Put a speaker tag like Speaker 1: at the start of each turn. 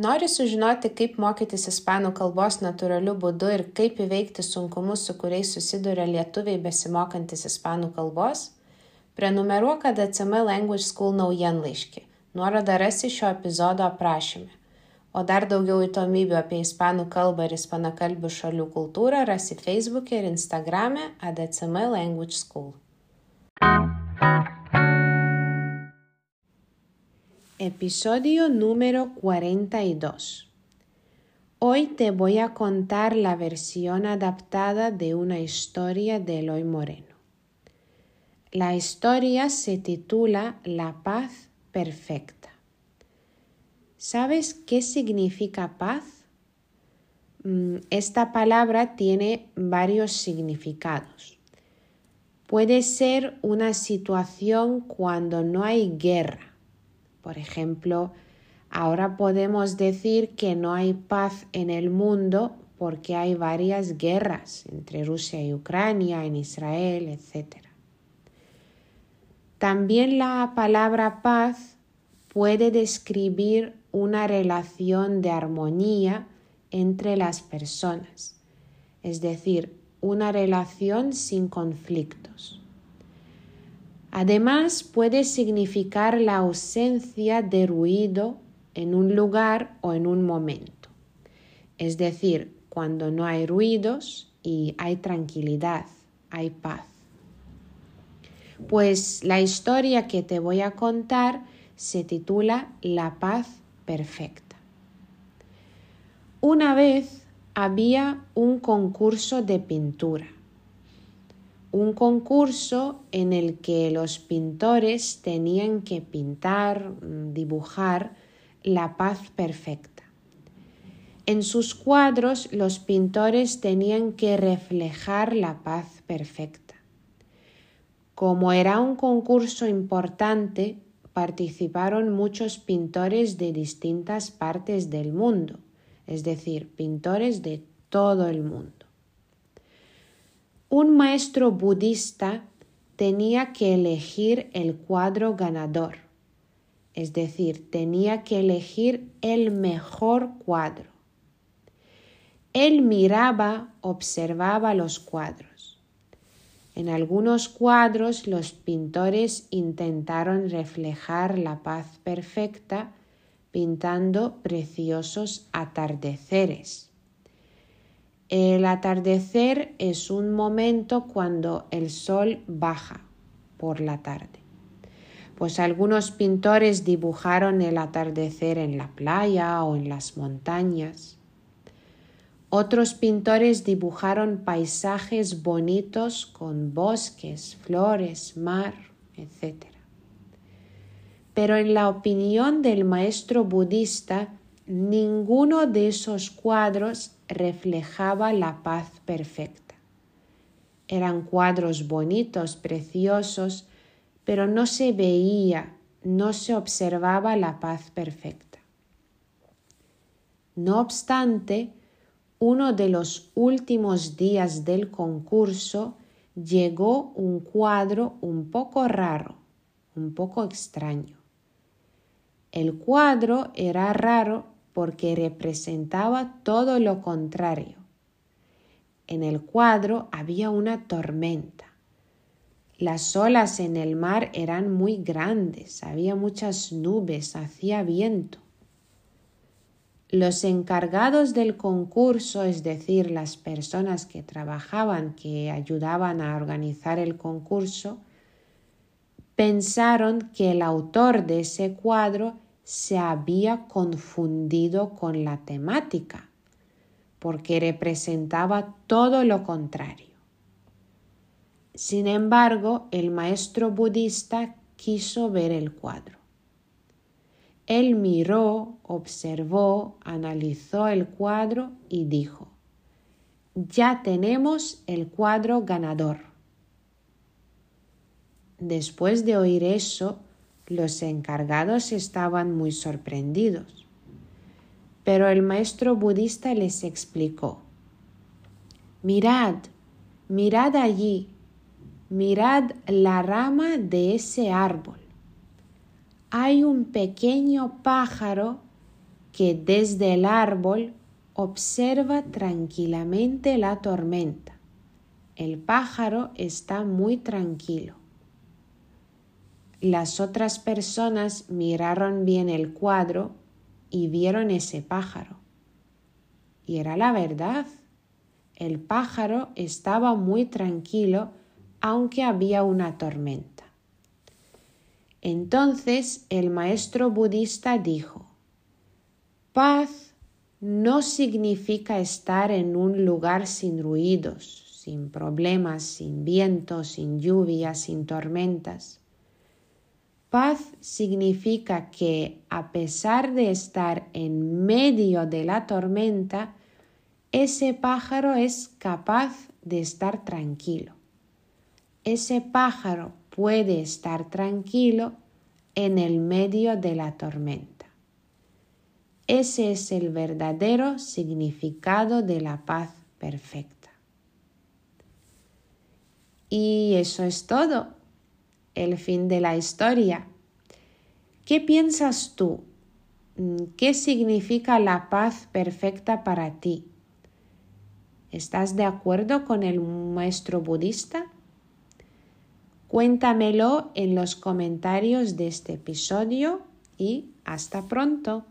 Speaker 1: Nori sužinoti, kaip mokytis ispanų kalbos natūraliu būdu ir kaip įveikti sunkumus, su kuriais susiduria lietuviai besimokantis ispanų kalbos? Prenumeruok ADCM Language School naujienlaiškį. Nuorodą rasi šio epizodo aprašyme. O dar daugiau įdomybių apie ispanų kalbą ir ispanakalbių šalių kultūrą rasi Facebook'e ir Instagram'e ADCM Language School. Episodio número 42. Hoy te voy a contar la versión adaptada de una historia de Eloy Moreno. La historia se titula La paz perfecta. ¿Sabes qué significa paz? Mm, esta palabra tiene varios significados. Puede ser una situación cuando no hay guerra por ejemplo, ahora podemos decir que no hay paz en el mundo porque hay varias guerras entre Rusia y Ucrania, en Israel, etc. También la palabra paz puede describir una relación de armonía entre las personas, es decir, una relación sin conflictos. Además, puede significar la ausencia de ruido en un lugar o en un momento. Es decir, cuando no hay ruidos y hay tranquilidad, hay paz. Pues la historia que te voy a contar se titula La paz perfecta. Una vez había un concurso de pintura un concurso en el que los pintores tenían que pintar, mm, dibujar la paz perfecta. En sus cuadros los pintores tenían que reflejar la paz perfecta. Como era un concurso importante, participaron muchos pintores de distintas partes del mundo, es decir, pintores de todo el mundo. Un maestro budista tenía que elegir el cuadro ganador, es decir, tenía que elegir el mejor cuadro. Él miraba, observaba los cuadros. En algunos cuadros los pintores intentaron reflejar la paz perfecta pintando preciosos atardeceres el atardecer es un momento cuando el sol baja por la tarde. Pues algunos pintores dibujaron el atardecer en la playa o en las montañas. Otros pintores dibujaron paisajes bonitos con bosques, flores, mar, etc. Pero en la opinión del maestro budista, ninguno de esos cuadros reflejaba la paz perfecta. Eran cuadros bonitos, preciosos, pero no se veía, no se observaba la paz perfecta. No obstante, uno de los últimos días del concurso llegó un cuadro un poco raro, un poco extraño. El cuadro era raro porque representaba todo lo contrario. En el cuadro había una tormenta. Las olas en el mar eran muy grandes, había muchas nubes, hacía viento. Los encargados del concurso, es decir, las personas que trabajaban, que ayudaban a organizar el concurso, pensaron que el autor de ese cuadro se había confundido con la temática, porque representaba todo lo contrario. Sin embargo, el maestro budista quiso ver el cuadro. Él miró, observó, analizó el cuadro y dijo, ya tenemos el cuadro ganador. Después de oír eso, los encargados estaban muy sorprendidos. Pero el maestro budista les explicó, mirad, mirad allí, mirad la rama de ese árbol hay un pequeño pájaro que desde el árbol observa tranquilamente la tormenta. El pájaro está muy tranquilo. Las otras personas miraron bien el cuadro y vieron ese pájaro. Y era la verdad. El pájaro estaba muy tranquilo aunque había una tormenta. Entonces el maestro budista dijo, paz no significa estar en un lugar sin ruidos, sin problemas, sin viento, sin lluvia, sin tormentas. Paz significa que a pesar de estar en medio de la tormenta, ese pájaro es capaz de estar tranquilo. Ese pájaro puede estar tranquilo en el medio de la tormenta. Ese es el verdadero significado de la paz perfecta. Y eso es todo, el fin de la historia. ¿Qué piensas tú? ¿Qué significa la paz perfecta para ti? ¿Estás de acuerdo con el maestro budista? Cuéntamelo en los comentarios de este episodio y hasta pronto.